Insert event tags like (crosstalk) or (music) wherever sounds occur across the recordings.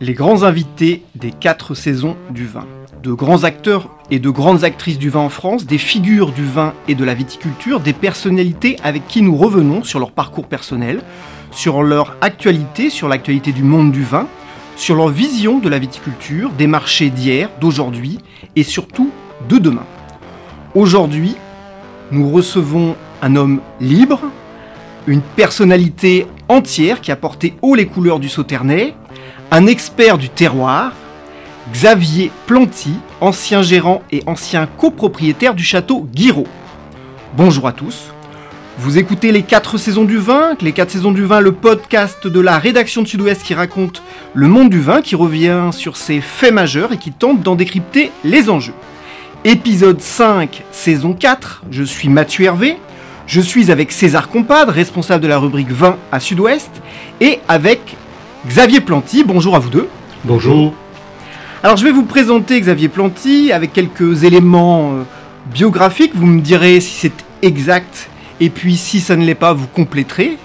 Les grands invités des quatre saisons du vin. De grands acteurs et de grandes actrices du vin en France, des figures du vin et de la viticulture, des personnalités avec qui nous revenons sur leur parcours personnel, sur leur actualité, sur l'actualité du monde du vin, sur leur vision de la viticulture, des marchés d'hier, d'aujourd'hui et surtout de demain. Aujourd'hui, nous recevons un homme libre, une personnalité entière qui a porté haut les couleurs du Sauternais, un expert du terroir, Xavier Planty, ancien gérant et ancien copropriétaire du château Guiraud. Bonjour à tous. Vous écoutez les 4 saisons du vin, les 4 saisons du vin, le podcast de la rédaction de Sud-Ouest qui raconte le monde du vin, qui revient sur ses faits majeurs et qui tente d'en décrypter les enjeux. Épisode 5, saison 4, je suis Mathieu Hervé, je suis avec César Compad, responsable de la rubrique vin à Sud-Ouest, et avec Xavier Planty, bonjour à vous deux. Bonjour. Alors je vais vous présenter Xavier Planty avec quelques éléments euh, biographiques, vous me direz si c'est exact, et puis si ça ne l'est pas, vous compléterez,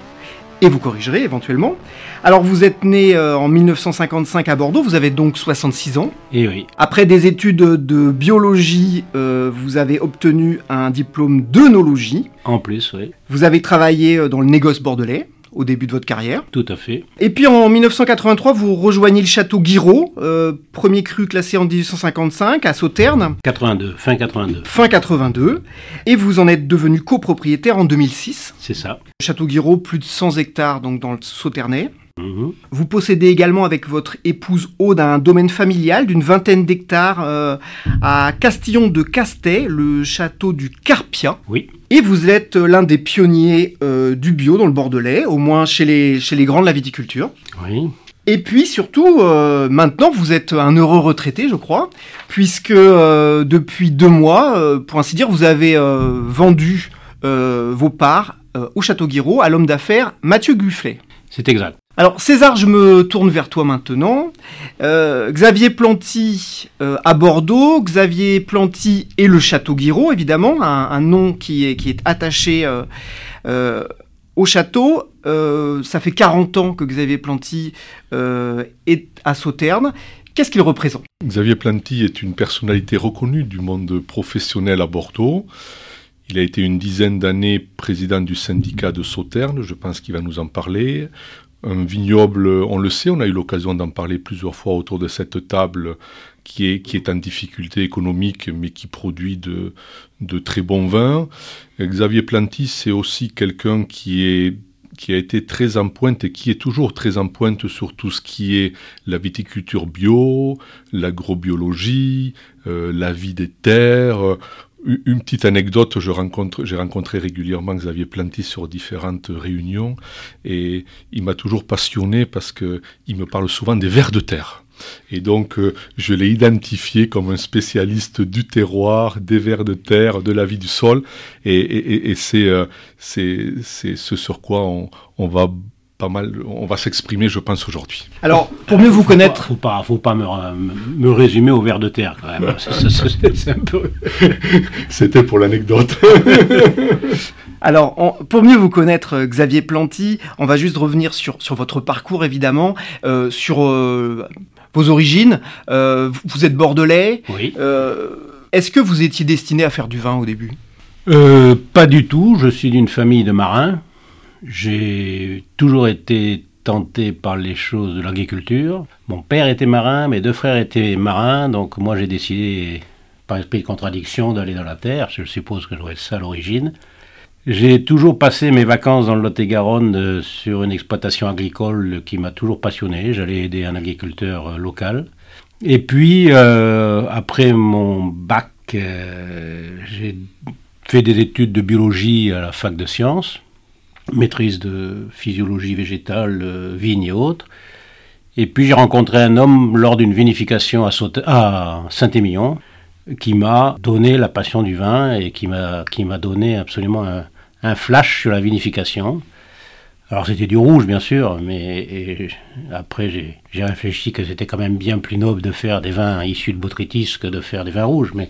et vous corrigerez éventuellement. Alors vous êtes né euh, en 1955 à Bordeaux, vous avez donc 66 ans. Et Eh oui. Après des études de biologie, euh, vous avez obtenu un diplôme d'œnologie. En plus, oui. Vous avez travaillé dans le négoce bordelais au début de votre carrière. Tout à fait. Et puis en 1983, vous rejoignez le château Guiraud, euh, premier cru classé en 1855 à Sauternes, 82, fin 82. fin 82, et vous en êtes devenu copropriétaire en 2006. C'est ça. Château Guiraud, plus de 100 hectares donc dans le Sauternais. Mhm. Vous possédez également avec votre épouse Aude un domaine familial d'une vingtaine d'hectares euh, à Castillon de Castet, le château du Carpia. Oui. Et vous êtes l'un des pionniers euh, du bio dans le Bordelais, au moins chez les, chez les grands de la viticulture. Oui. Et puis surtout, euh, maintenant, vous êtes un heureux retraité, je crois, puisque euh, depuis deux mois, euh, pour ainsi dire, vous avez vendu vos parts au Château Guiraud à l'homme d'affaires Mathieu Gufflet. C'est exact. Alors César, je me tourne vers toi maintenant. Euh, Xavier Planty euh, à Bordeaux, Xavier Planty et le Château Guiraud, évidemment, un, nom qui est, attaché euh, au château. Ça fait 40 ans que Xavier Planty est à Sauternes. Qu'est-ce qu'il représente? Xavier Planty est une personnalité reconnue du monde professionnel à Bordeaux. Il a été une dizaine d'années président du syndicat de Sauternes, je pense qu'il va nous en parler. Un vignoble, on le sait, on a eu l'occasion d'en parler plusieurs fois autour de cette table qui est, en difficulté économique mais qui produit de, très bons vins. Xavier Planty, c'est aussi quelqu'un qui a été très en pointe et qui est toujours très en pointe sur tout ce qui est la viticulture bio, l'agrobiologie, euh, la vie des terres. Une petite anecdote, je rencontre, j'ai rencontré régulièrement Xavier Planty sur différentes réunions et il m'a toujours passionné parce que il me parle souvent des vers de terre. Et donc, euh, je l'ai identifié comme un spécialiste du terroir, des vers de terre, de la vie du sol. Et, et- et- et c'est euh, c'est c'est ce sur quoi on, on va pas mal, on va s'exprimer, je pense, aujourd'hui. Alors, pour mieux vous Faut connaître, pas- Faut pas, faut pas me, me- me résumer au ver de terre, quand même. C'est- un peu- (laughs) C'était pour l'anecdote. (laughs) Alors, on- pour mieux vous connaître, euh, Xavier Planty, on va juste revenir sur, sur votre parcours, évidemment, euh, sur euh, vos origines. Euh, vous- vous êtes bordelais. Oui. Euh, Est-ce que vous étiez destiné à faire du vin au début? Euh, pas du tout. Je suis d'une famille de marins. J'ai toujours été tenté par les choses de l'agriculture. Mon père était marin, mes deux frères étaient marins, donc moi j'ai décidé, par esprit de contradiction d'aller dans la terre. Je suppose que je dois être ça à l'origine. J'ai toujours passé mes vacances dans le Lot-et-Garonne euh, sur une exploitation agricole qui m'a toujours passionné. J'allais aider un agriculteur euh, local. Et puis, euh, après mon bac, j'ai fait des études de biologie à la fac de sciences, maîtrise de physiologie végétale, vigne et autres. Et puis j'ai rencontré un homme lors d'une vinification à, Saint-Émilion qui m'a donné la passion du vin et qui m'a donné absolument un flash sur la vinification. Alors c'était du rouge bien sûr, mais après j'ai réfléchi que c'était quand même bien plus noble de faire des vins issus de botrytis que de faire des vins rouges, mais,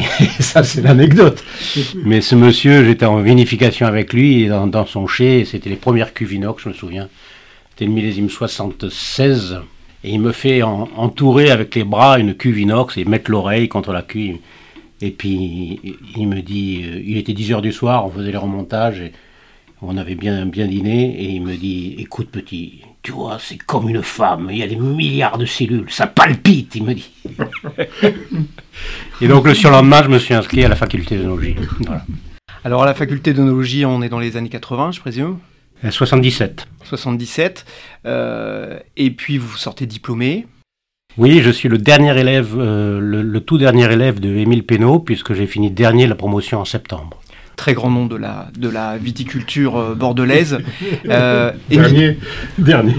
(laughs) ça c'est l'anecdote. Mais ce monsieur, j'étais en vinification avec lui dans, son chai, c'était les premières cuves inox, je me souviens. C'était le millésime 76, et il me fait entourer avec les bras une cuve inox et mettre l'oreille contre la cuve. Et puis il me dit, euh, il était 10 heures du soir, on faisait les remontages, on avait bien, bien dîné, et il me dit, écoute petit, tu vois, c'est comme une femme, il y a des milliards de cellules, ça palpite, il me dit. et donc le surlendemain, je me suis inscrit à la faculté d'œnologie. Voilà. Alors à la faculté d'œnologie, on est dans les années 80, je présume? 77. 77. Euh, et puis vous sortez diplômé. Oui, je suis le dernier élève, euh, le, tout dernier élève de Émile Pénaud, puisque j'ai fini dernier la promotion en septembre. Très grand nom de la, de la viticulture euh, bordelaise. Euh, (laughs) dernier, dernier,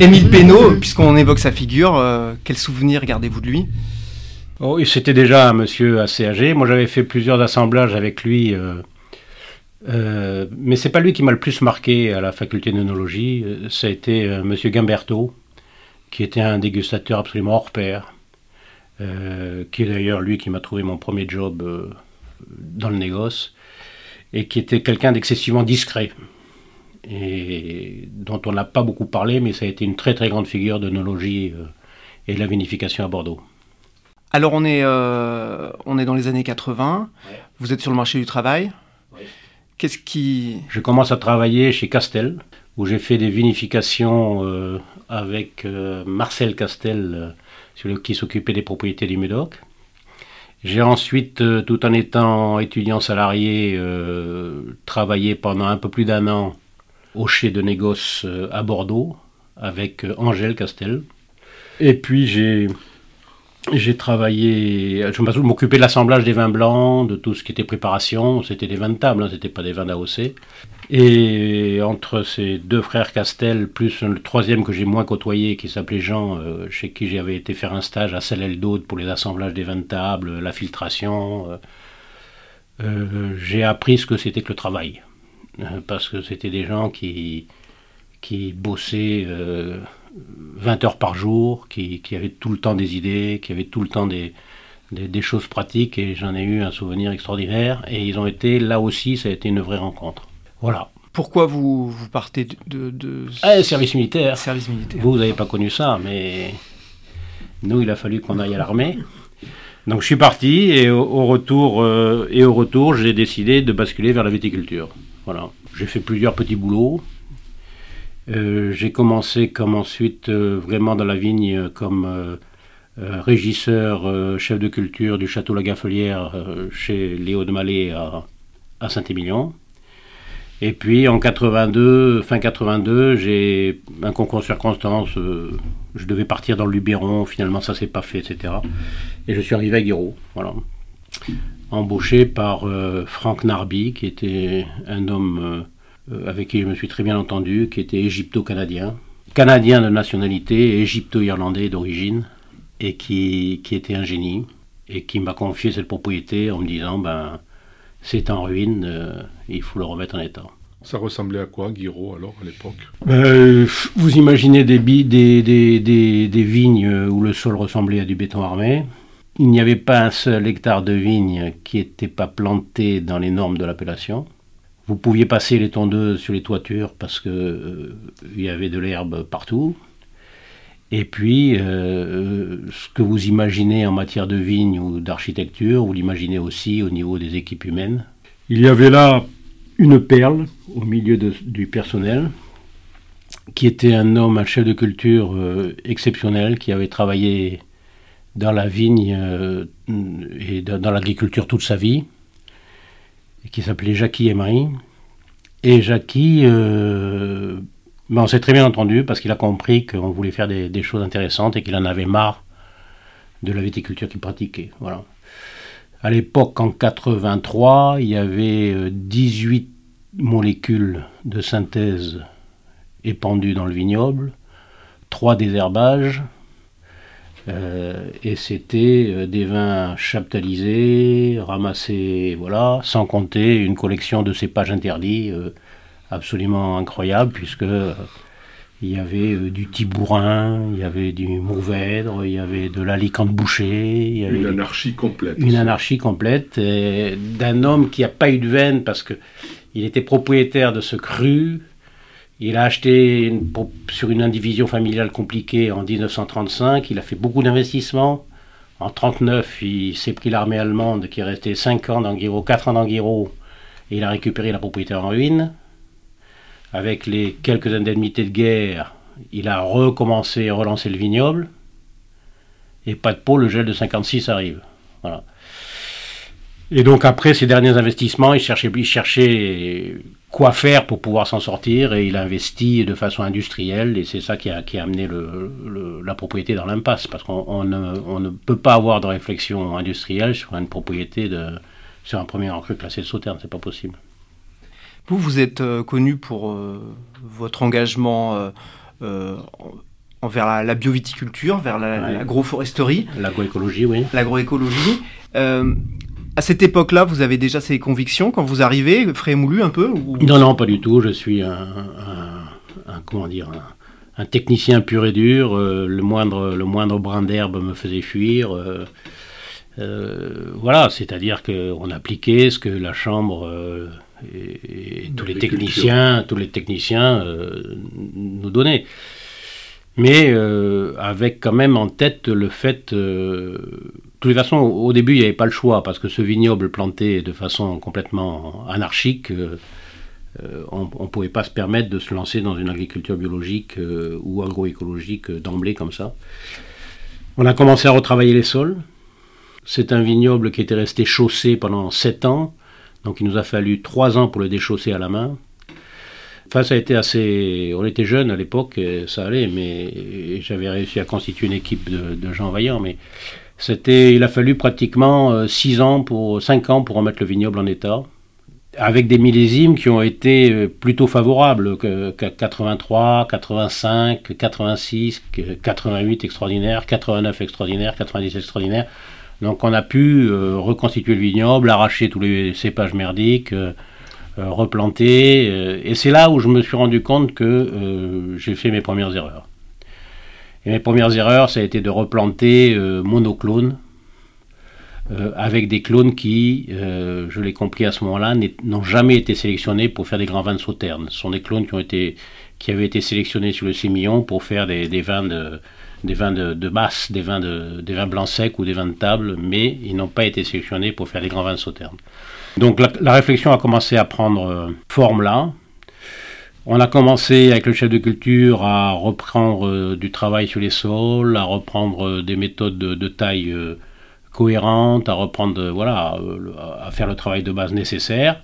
Émile Pénaud, puisqu'on évoque sa figure, quel souvenir gardez-vous de lui? Oh, C'était déjà un monsieur assez âgé. Moi, j'avais fait plusieurs assemblages avec lui. mais c'est pas lui qui m'a le plus marqué à la faculté d'œnologie, ça a été Monsieur Gimberto, qui était un dégustateur absolument hors pair, euh, qui est d'ailleurs lui qui m'a trouvé mon premier job euh, dans le négoce, et qui était quelqu'un d'excessivement discret, et dont on n'a pas beaucoup parlé, mais ça a été une très très grande figure de nologie euh, et de la vinification à Bordeaux. Alors on est, on est dans les années 80, vous êtes sur le marché du travail. Qu'est-ce qui... Je commence à travailler chez Castel, où j'ai fait des vinifications euh, avec euh, Marcel Castel, euh, qui s'occupait des propriétés du Médoc. J'ai ensuite, tout en étant étudiant salarié, travaillé pendant un peu plus d'un an au chai de négoce à Bordeaux avec Angèle Castel. Et puis j'ai j'ai travaillé, je m'occupais de l'assemblage des vins blancs, de tout ce qui était préparation. C'était des vins de table, hein, c'était pas des vins d'AOC. Et entre ces deux frères Castel, plus le troisième que j'ai moins côtoyé, qui s'appelait Jean, euh, chez qui j'avais été faire un stage à Celle d'Aude pour les assemblages des vins de table, la filtration, euh, euh, j'ai appris ce que c'était que le travail. parce que c'était des gens qui, qui bossaient 20 heures par jour, qui, qui, avaient tout le temps des idées, qui avaient tout le temps des, des, choses pratiques, et j'en ai eu un souvenir extraordinaire. Et ils ont été, là aussi, ça a été une vraie rencontre. Voilà. Pourquoi vous, vous partez de... de, ah, service militaire. Service militaire. Vous, vous n'avez pas connu ça, mais nous, il a fallu qu'on aille à l'armée. Donc je suis parti et au, retour, euh, et au retour j'ai décidé de basculer vers la viticulture. Voilà. J'ai fait plusieurs petits boulots. Euh, j'ai commencé comme ensuite euh, vraiment dans la vigne comme régisseur, chef de culture du château La Gaffelière chez Léo de Mallet à, Saint-Émilion. Et puis en 82, fin 82, j'ai un concours de circonstances. Euh, je devais partir dans le Luberon, finalement ça s'est pas fait, etc. Et je suis arrivé à Guiraud, voilà. Embauché par euh, Franck Narby, qui était un homme euh, avec qui je me suis très bien entendu, qui était égypto-canadien, canadien de nationalité, égypto-irlandais d'origine, et qui, qui était un génie, et qui m'a confié cette propriété en me disant, ben, c'est en ruine, euh, il faut le remettre en état. Ça ressemblait à quoi, Guiraud, alors, à l'époque? Euh, Vous imaginez des, des, des, des, vignes où le sol ressemblait à du béton armé. Il n'y avait pas un seul hectare de vignes qui n'était pas planté dans les normes de l'appellation. Vous pouviez passer les tondeuses sur les toitures parce qu'il euh, y avait de l'herbe partout. Et puis, euh, ce que vous imaginez en matière de vignes ou d'architecture, vous l'imaginez aussi au niveau des équipes humaines. Il y avait là une perle au milieu du personnel, qui était un homme, un chef de culture euh, exceptionnel, qui avait travaillé dans la vigne et dans l'agriculture toute sa vie, qui s'appelait Jackie Emery. Et Jackie, ben, on s'est très bien entendu parce qu'il a compris qu'on voulait faire des, choses intéressantes et qu'il en avait marre de la viticulture qu'il pratiquait. Voilà. À l'époque, en 83, il y avait 18 molécules de synthèse épandues dans le vignoble, 3 désherbages, euh, et c'était euh, des vins chaptalisés, ramassés, voilà, sans compter une collection de cépages interdits euh, absolument incroyable, puisque il y avait du tibourin, il y avait du mourvèdre, il y avait de l'alicante bouché. Il y avait une anarchie complète. Une anarchie complète d'un homme qui n'a pas eu de veine parce que il était propriétaire de ce cru. Il a acheté sur une indivision familiale compliquée en 1935. Il a fait beaucoup d'investissements. En 1939, il s'est pris l'armée allemande qui est restée 5 ans dans 4 ans dans et il a récupéré la propriété en ruine. Avec les quelques indemnités de guerre, il a recommencé à relancer le vignoble. Et pas de peau, le gel de 56 arrive. Et donc après ces derniers investissements, il cherchait, il cherchait quoi faire pour pouvoir s'en sortir et il a investi de façon industrielle et c'est ça qui a, qui a amené le, la propriété dans l'impasse parce qu'on ne, on ne, peut pas avoir de réflexion industrielle sur une propriété de, sur un premier encru classé de Sauterne, c'est pas possible. Vous, vous êtes euh, connu pour euh, votre engagement euh, envers la, bioviticulture, vers l'agroforesterie. L'agroécologie, oui. L'agroécologie. À cette époque-là, vous avez déjà ces convictions quand vous arrivez, frais moulu un peu Non, non, pas du tout. Je suis un, comment dire, un, technicien pur et dur. Euh, le moindre, le moindre brin d'herbe me faisait fuir. Euh, euh, voilà, c'est-à-dire qu'on appliquait ce que la chambre et, tous les techniciens, tous les techniciens nous donnaient mais avec quand même en tête le fait de toute façon, au début, il n'y avait pas le choix, parce que ce vignoble planté de façon complètement anarchique, euh, euh, on ne pouvait pas se permettre de se lancer dans une agriculture biologique euh, ou agroécologique d'emblée comme ça. On a commencé à retravailler les sols. C'est un vignoble qui était resté chaussé pendant 7 ans, donc il nous a fallu 3 ans pour le déchausser à la main. Enfin, ça a été assez. On était jeunes à l'époque, ça allait, mais j'avais réussi à constituer une équipe de, gens vaillants, mais c'était, il a fallu pratiquement 6 euh, ans pour 5 ans pour remettre le vignoble en état, avec des millésimes qui ont été euh, plutôt favorables, que, 83, 85, 86, 88 extraordinaire, 89 extraordinaire, 90 extraordinaire. Donc on a pu euh, reconstituer le vignoble, arracher tous les cépages merdiques, replanter, et c'est là où je me suis rendu compte que j'ai fait mes premières erreurs. Et mes premières erreurs, ça a été de replanter euh, monoclones euh, avec des clones qui, euh, je l'ai compris à ce moment-là, n'ont jamais été sélectionnés pour faire des grands vins de sauterne. Ce sont des clones qui, ont été, qui avaient été sélectionnés sur le sémillon pour faire des, vins de des vins de, masse, des vins, de, des vins blancs secs ou des vins de table, mais ils n'ont pas été sélectionnés pour faire des grands vins de sauterne. Donc la, réflexion a commencé à prendre forme là, on a commencé avec le chef de culture à reprendre euh, du travail sur les sols, à reprendre euh, des méthodes de, taille euh, cohérentes, à reprendre, voilà, à faire le travail de base nécessaire.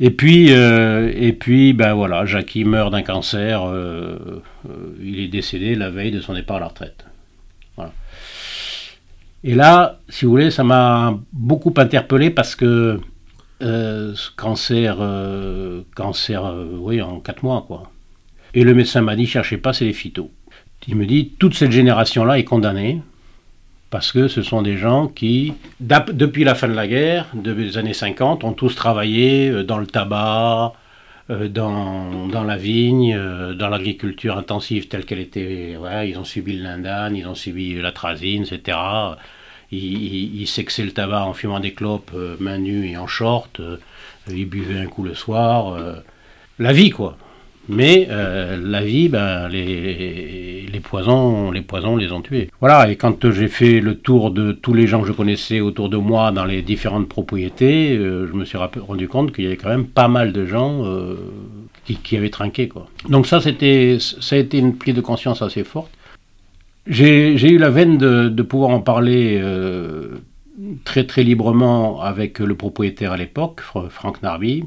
Et puis, et puis, ben voilà, Jackie meurt d'un cancer. il est décédé la veille de son départ à la retraite. Et là, si vous voulez, ça m'a beaucoup interpellé parce que euh, cancer, euh, cancer, euh, oui, en 4 mois, quoi. Et le médecin m'a dit, cherchez pas, c'est les phytos. Il me dit, toute cette génération-là est condamnée, parce que ce sont des gens qui, depuis la fin de la guerre, depuis les années 50, ont tous travaillé dans le tabac, dans, dans, la vigne, dans l'agriculture intensive telle qu'elle était. Ouais, ils ont subi le lindane, ils ont subi la trazine, etc il, il, sexait le tabac en fumant des clopes euh, main nue et en short, euh, il buvait un coup le soir. Euh, la vie, quoi. Mais la vie, ben, les, les, poisons, les poisons les ont tués. Voilà, et quand j'ai fait le tour de tous les gens que je connaissais autour de moi dans les différentes propriétés, je me suis rendu compte qu'il y avait quand même pas mal de gens qui, qui, avaient trinqué. Quoi. Donc ça, c'était, ça a été une prise de conscience assez forte. J'ai eu la veine de, pouvoir en parler euh, très très librement avec le propriétaire à l'époque, Franck Narby,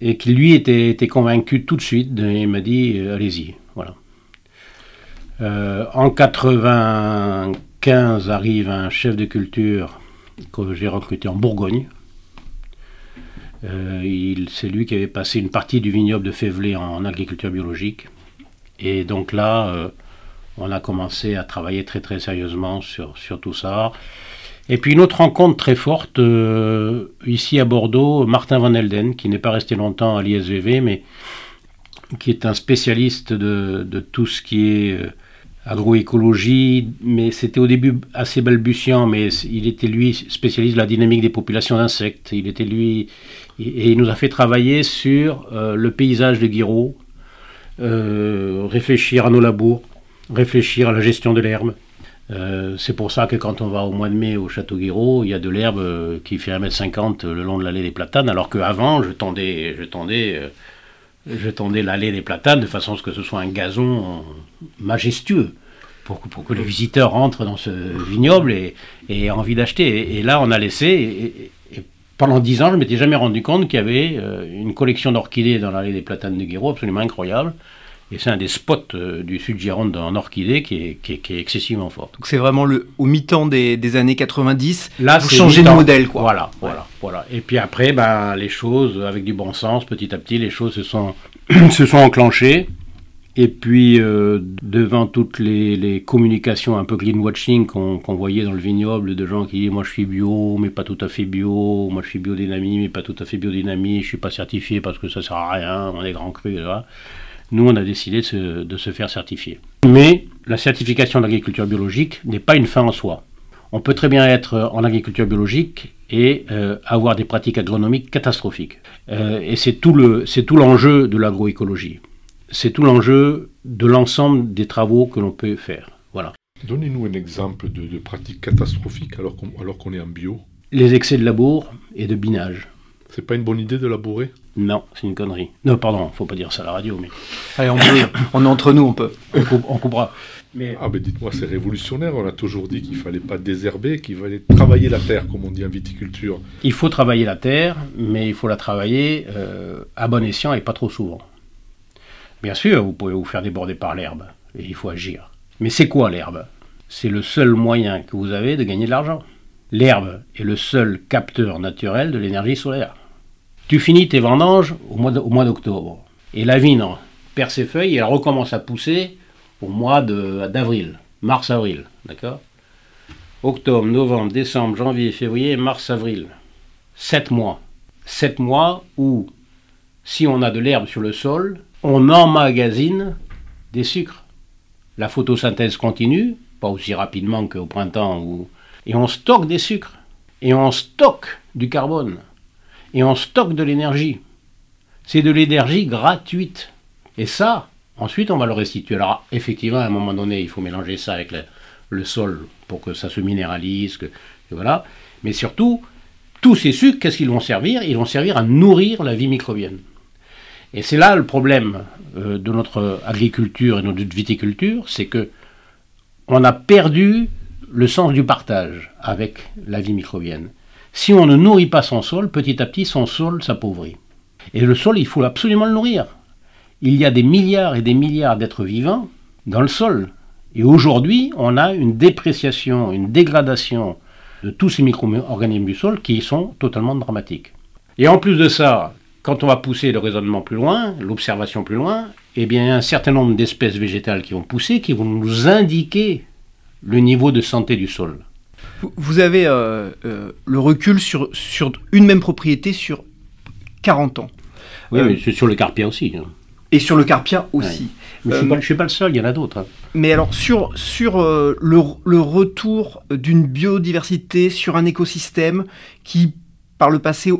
et qui lui était, était, convaincu tout de suite. Il m'a dit euh, allez-y, voilà. Euh, en 95 arrive un chef de culture que j'ai recruté en Bourgogne. C'est lui qui avait passé une partie du vignoble de Févelé en agriculture biologique. Et donc là, on a commencé à travailler très très sérieusement sur tout ça. Et puis une autre rencontre très forte, euh, ici à Bordeaux, Martin Van Elden, qui n'est pas resté longtemps à l'ISVV, mais qui est un spécialiste de, tout ce qui est euh, agroécologie, mais c'était au début assez balbutiant, mais il était lui spécialiste de la dynamique des populations d'insectes. Il était lui, et il nous a fait travailler sur euh, le paysage de Guiraud, réfléchir à nos labours, réfléchir à la gestion de l'herbe. Euh, c'est pour ça que quand on va au mois de mai au Château Guiraud, il y a de l'herbe euh, qui fait 1m50 le long de l'allée des platanes, alors qu'avant, je tendais, je, tendais, euh, je tendais l'allée des platanes de façon à ce que ce soit un gazon majestueux, pour que, les visiteurs rentrent dans ce vignoble et, aient envie d'acheter. Et, là, on a laissé, pendant dix ans, je ne m'étais jamais rendu compte qu'il y avait une collection d'orchidées dans l'allée des platanes de Guiraud absolument incroyable. Et c'est un des spots euh, du sud Gironde en orchidée qui est, qui est, excessivement fort. Donc c'est vraiment le, au mi-temps des, des, années 90, Là, vous changez de modèle. Quoi. Voilà, voilà, voilà. Et puis après, ben, les choses, avec du bon sens, petit à petit, les choses se sont, (clears throat) se sont enclenchées. Et puis, euh, devant toutes les, les, communications un peu greenwashing qu'on voyait dans le vignoble, de gens qui disent Moi je suis bio, mais pas tout à fait bio, moi je suis biodynamie, mais pas tout à fait biodynamie, je suis pas certifié parce que ça sert à rien, on est grand cru, là nous, on a décidé de se, faire certifier. Mais la certification d'agriculture biologique n'est pas une fin en soi. On peut très bien être en agriculture biologique et euh, avoir des pratiques agronomiques catastrophiques. Euh, et c'est tout l'enjeu de l'agroécologie. C'est tout l'enjeu de l'ensemble des travaux que l'on peut faire. Voilà. Donnez-nous un exemple de, pratiques catastrophiques alors qu'on est en bio. Les excès de labour et de binage. C'est pas une bonne idée de labourer Non, c'est une connerie. Non, pardon, faut pas dire ça à la radio, mais. Allez, on, (coughs) on est entre nous, on peut. On, coupera. Mais... Ah, ben dites-moi, c'est révolutionnaire. On a toujours dit qu'il fallait pas désherber, qu'il fallait travailler la terre, comme on dit en viticulture. Il faut travailler la terre, mais il faut la travailler euh, à bon escient et pas trop souvent. Bien sûr, vous pouvez vous faire déborder par l'herbe, et il faut agir. Mais c'est quoi l'herbe? C'est le seul moyen que vous avez de gagner de l'argent. L'herbe est le seul capteur naturel de l'énergie solaire. Tu finis tes vendanges au mois d'octobre. Et la vigne perd ses feuilles et elle recommence à pousser au mois d'avril, mars-avril. D'accord? Octobre, novembre, décembre, janvier, février, mars, avril. Sept mois. Sept mois où, si on a de l'herbe sur le sol, on emmagasine des sucres. La photosynthèse continue, pas aussi rapidement qu'au printemps, et on stocke des sucres. Et on stocke du carbone et on stocke de l'énergie. C'est de l'énergie gratuite. Et ça, ensuite, on va le restituer. Alors, effectivement, à un moment donné, il faut mélanger ça avec le, sol pour que ça se minéralise. Que, voilà. Mais surtout, tous ces sucres, qu'est-ce qu'ils vont servir? Ils vont servir à nourrir la vie microbienne. Et c'est là le problème euh, de notre agriculture et de notre viticulture, c'est que on a perdu le sens du partage avec la vie microbienne. Si on ne nourrit pas son sol, petit à petit, son sol s'appauvrit. Et le sol, il faut absolument le nourrir. Il y a des milliards et des milliards d'êtres vivants dans le sol. Et aujourd'hui, on a une dépréciation, une dégradation de tous ces micro-organismes du sol qui sont totalement dramatiques. Et en plus de ça, quand on va pousser le raisonnement plus loin, l'observation plus loin, eh bien, il y a un certain nombre d'espèces végétales qui vont pousser, qui vont nous indiquer le niveau de santé du sol. Vous avez euh, euh, le recul sur, sur une même propriété sur 40 ans. Oui, mais c'est sur le carpien aussi. Hein. Et sur le carpien aussi. Mais je ne suis, pas le seul, il y en a d'autres. Hein. Mais alors, sur, sur euh, le, le, retour d'une biodiversité sur un écosystème qui, par le passé,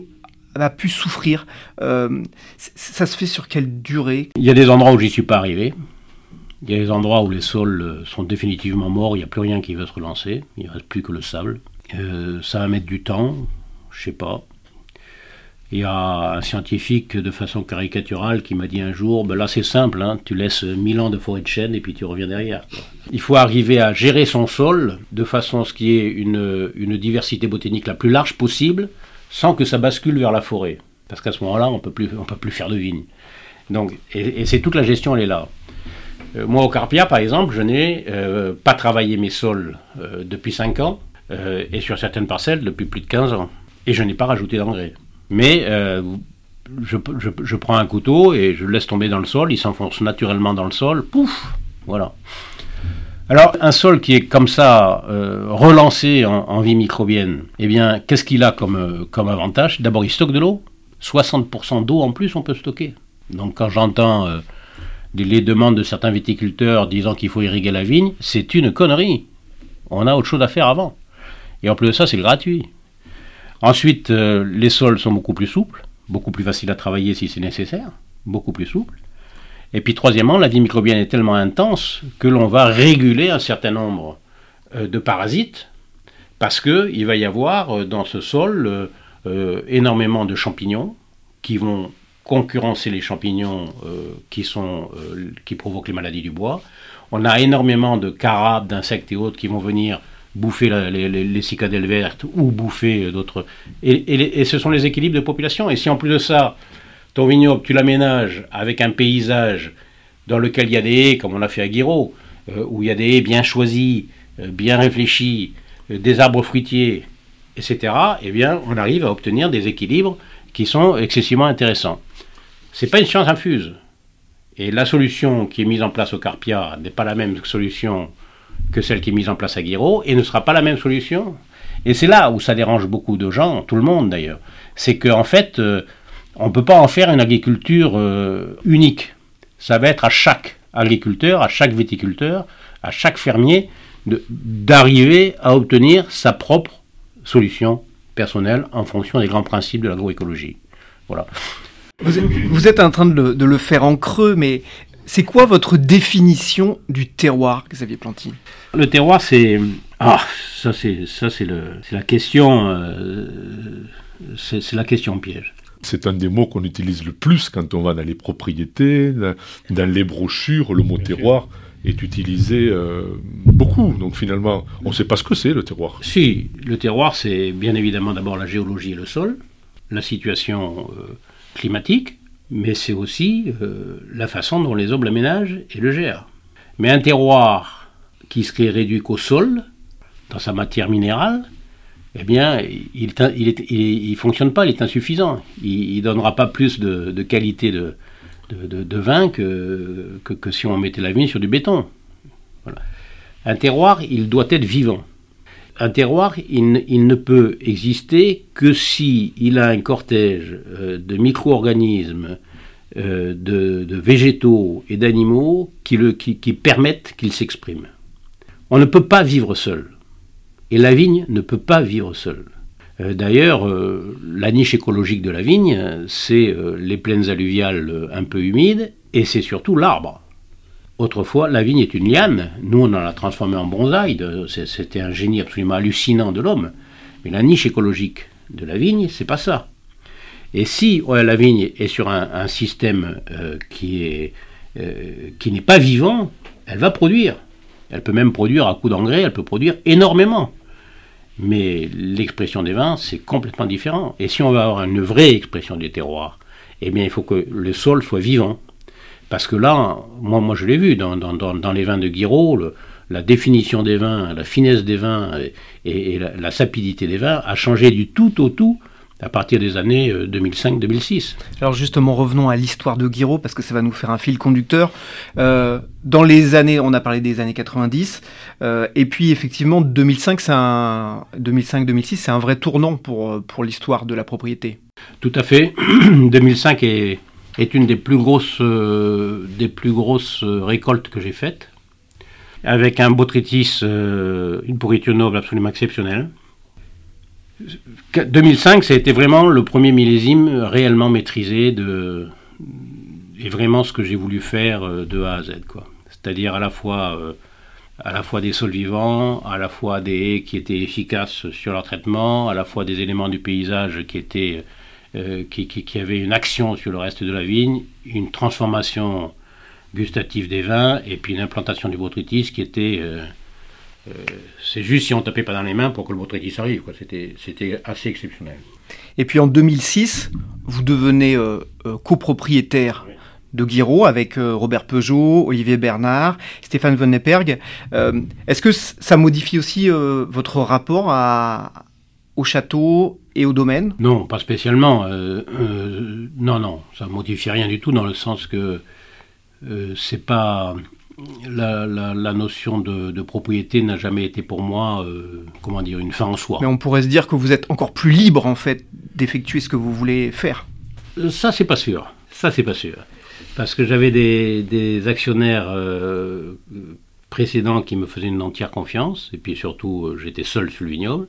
a pu souffrir, ça se fait sur quelle durée? Il y a des endroits où j'y suis pas arrivé. Il y a des endroits où les sols euh, sont définitivement morts, il n'y a plus rien qui va se relancer, il ne reste plus que le sable. Euh, ça va mettre du temps, je sais pas. Il y a un scientifique de façon caricaturale qui m'a dit un jour, ben là c'est simple, hein, tu laisses 1000 ans de forêt de chêne et puis tu reviens derrière. Il faut arriver à gérer son sol de façon à ce qu'il y ait une, une diversité botanique la plus large possible sans que ça bascule vers la forêt. Parce qu'à ce moment-là, on ne peut plus faire de vignes. Donc, et, c'est toute la gestion, elle est là. Euh, moi, au Carpia, par exemple, je n'ai euh, pas travaillé mes sols euh, depuis 5 ans, et sur certaines parcelles depuis plus de 15 ans. Et je n'ai pas rajouté d'engrais. Mais je, prends un couteau et je le laisse tomber dans le sol, il s'enfonce naturellement dans le sol, pouf, voilà. Alors, un sol qui est comme ça, relancé en, vie microbienne, eh bien, qu'est-ce qu'il a comme, comme avantage? D'abord, il stocke de l'eau. 60% d'eau en plus, on peut stocker. Donc quand j'entends les demandes de certains viticulteurs disant qu'il faut irriguer la vigne, c'est une connerie. On a autre chose à faire avant. Et en plus de ça, c'est gratuit. Ensuite, euh, les sols sont beaucoup plus souples, beaucoup plus faciles à travailler si c'est nécessaire, beaucoup plus souples. Et puis troisièmement, la vie microbienne est tellement intense que l'on va réguler un certain nombre euh, de parasites parce qu'il va y avoir dans ce sol énormément de champignons qui vont concurrencer les champignons euh, qui, sont, euh, qui provoquent les maladies du bois. On a énormément de carabes, d'insectes et autres qui vont venir bouffer les, les, cicadelles vertes ou bouffer d'autres. Et, et, ce sont les équilibres de population. Et si en plus de ça, ton vignoble, tu l'aménages avec un paysage dans lequel il y a des haies, comme on a fait à Guiraud, euh, où il y a des haies bien choisies, bien réfléchies, des arbres fruitiers, etc., eh bien, on arrive à obtenir des équilibres qui sont excessivement intéressants. C'est pas une science infuse. Et la solution qui est mise en place au Carpia n'est pas la même solution que celle qui est mise en place à Guiraud et ne sera pas la même solution. Et c'est là où ça dérange beaucoup de gens, tout le monde d'ailleurs. C'est qu'en fait, euh, on ne peut pas en faire une agriculture euh, unique. Ça va être à chaque agriculteur, à chaque viticulteur, à chaque fermier d'arriver à obtenir sa propre solution personnelle en fonction des grands principes de l'agroécologie. Voilà. Vous êtes, en train de le, faire en creux, mais c'est quoi votre définition du terroir, Xavier Planty Le terroir, c'est ah, ça, c'est ça, c'est la question, euh, c'est la question piège. C'est un des mots qu'on utilise le plus quand on va dans les propriétés, dans, les brochures. Le mot terroir est utilisé euh, beaucoup. Donc finalement, on ne sait pas ce que c'est le terroir. Si, le terroir, c'est bien évidemment d'abord la géologie et le sol, la situation euh, climatique, mais c'est aussi euh, la façon dont les hommes l'aménagent et le gèrent. Mais un terroir qui serait réduit qu'au sol, dans sa matière minérale, eh bien, il ne fonctionne pas, il est insuffisant. Il ne donnera pas plus de, qualité de, de, vin que, que, si on mettait la vigne sur du béton. Un terroir, il doit être vivant un terroir, il, ne peut exister que si il a un cortège euh, de micro-organismes, euh, de, végétaux et d'animaux qui, qui, permettent qu'il s'exprime. On ne peut pas vivre seul. Et la vigne ne peut pas vivre seule. Euh, d'ailleurs, la niche écologique de la vigne, c'est les plaines alluviales un peu humides et c'est surtout l'arbre. Autrefois, la vigne est une liane. Nous, on en a transformé en bonsaï. C'était un génie absolument hallucinant de l'homme. Mais la niche écologique de la vigne, c'est pas ça. Et si la vigne est sur un, système euh, euh, qui n'est pas vivant, elle va produire. Elle peut même produire à coup d'engrais, elle peut produire énormément. Mais l'expression des vins, c'est complètement différent. Et si on veut avoir une vraie expression des terroirs, eh bien, il faut que le sol soit vivant. Parce que là, moi, moi je l'ai vu dans, les vins de Guiraud, la définition des vins, la finesse des vins et, la, sapidité des vins a changé du tout au tout à partir des années 2005-2006. Euh, Alors justement, revenons à l'histoire de Guiraud, parce que ça va nous faire un fil conducteur. Euh, dans les années, on a parlé des années 90, euh, et puis effectivement, 2005, 2005-2006, c'est un vrai tournant pour, pour l'histoire de la propriété. Tout à fait. (clears throat) 2005 est est une des plus grosses, euh, des plus grosses récoltes que j'ai faites, avec un botrytis, euh, une pourriture noble absolument exceptionnelle. 2005, ça a été vraiment le premier millésime réellement maîtrisé de, et vraiment ce que j'ai voulu faire euh, de A à Z. C'est-à-dire à la fois à la fois des sols vivants, à la fois des haies qui étaient efficaces sur leur traitement, à la fois des éléments du paysage qui étaient qui, qui, avait une action sur le reste de la vigne, une transformation gustative des vins et puis une implantation du botrytis qui était c'est juste si on tapait pas dans les mains pour que le botrytis arrive. C'était assez exceptionnel. Et puis en 2006, vous devenez copropriétaire de Guiraud avec euh, Robert Peugeot, Olivier Bernard, Stéphane Von Nepperg. Euh, est-ce que ça modifie aussi euh, votre rapport à, au château et au domaine Non, pas spécialement. non, non, ça modifie rien du tout dans le sens que c'est pas la, notion de, propriété n'a jamais été pour moi, comment dire, une fin en soi. Mais on pourrait se dire que vous êtes encore plus libre en fait d'effectuer ce que vous voulez faire. Ça, c'est pas sûr. Ça, c'est pas sûr parce que j'avais des, actionnaires euh, précédents qui me faisaient une entière confiance, et puis surtout euh, j'étais seul sur le vignoble.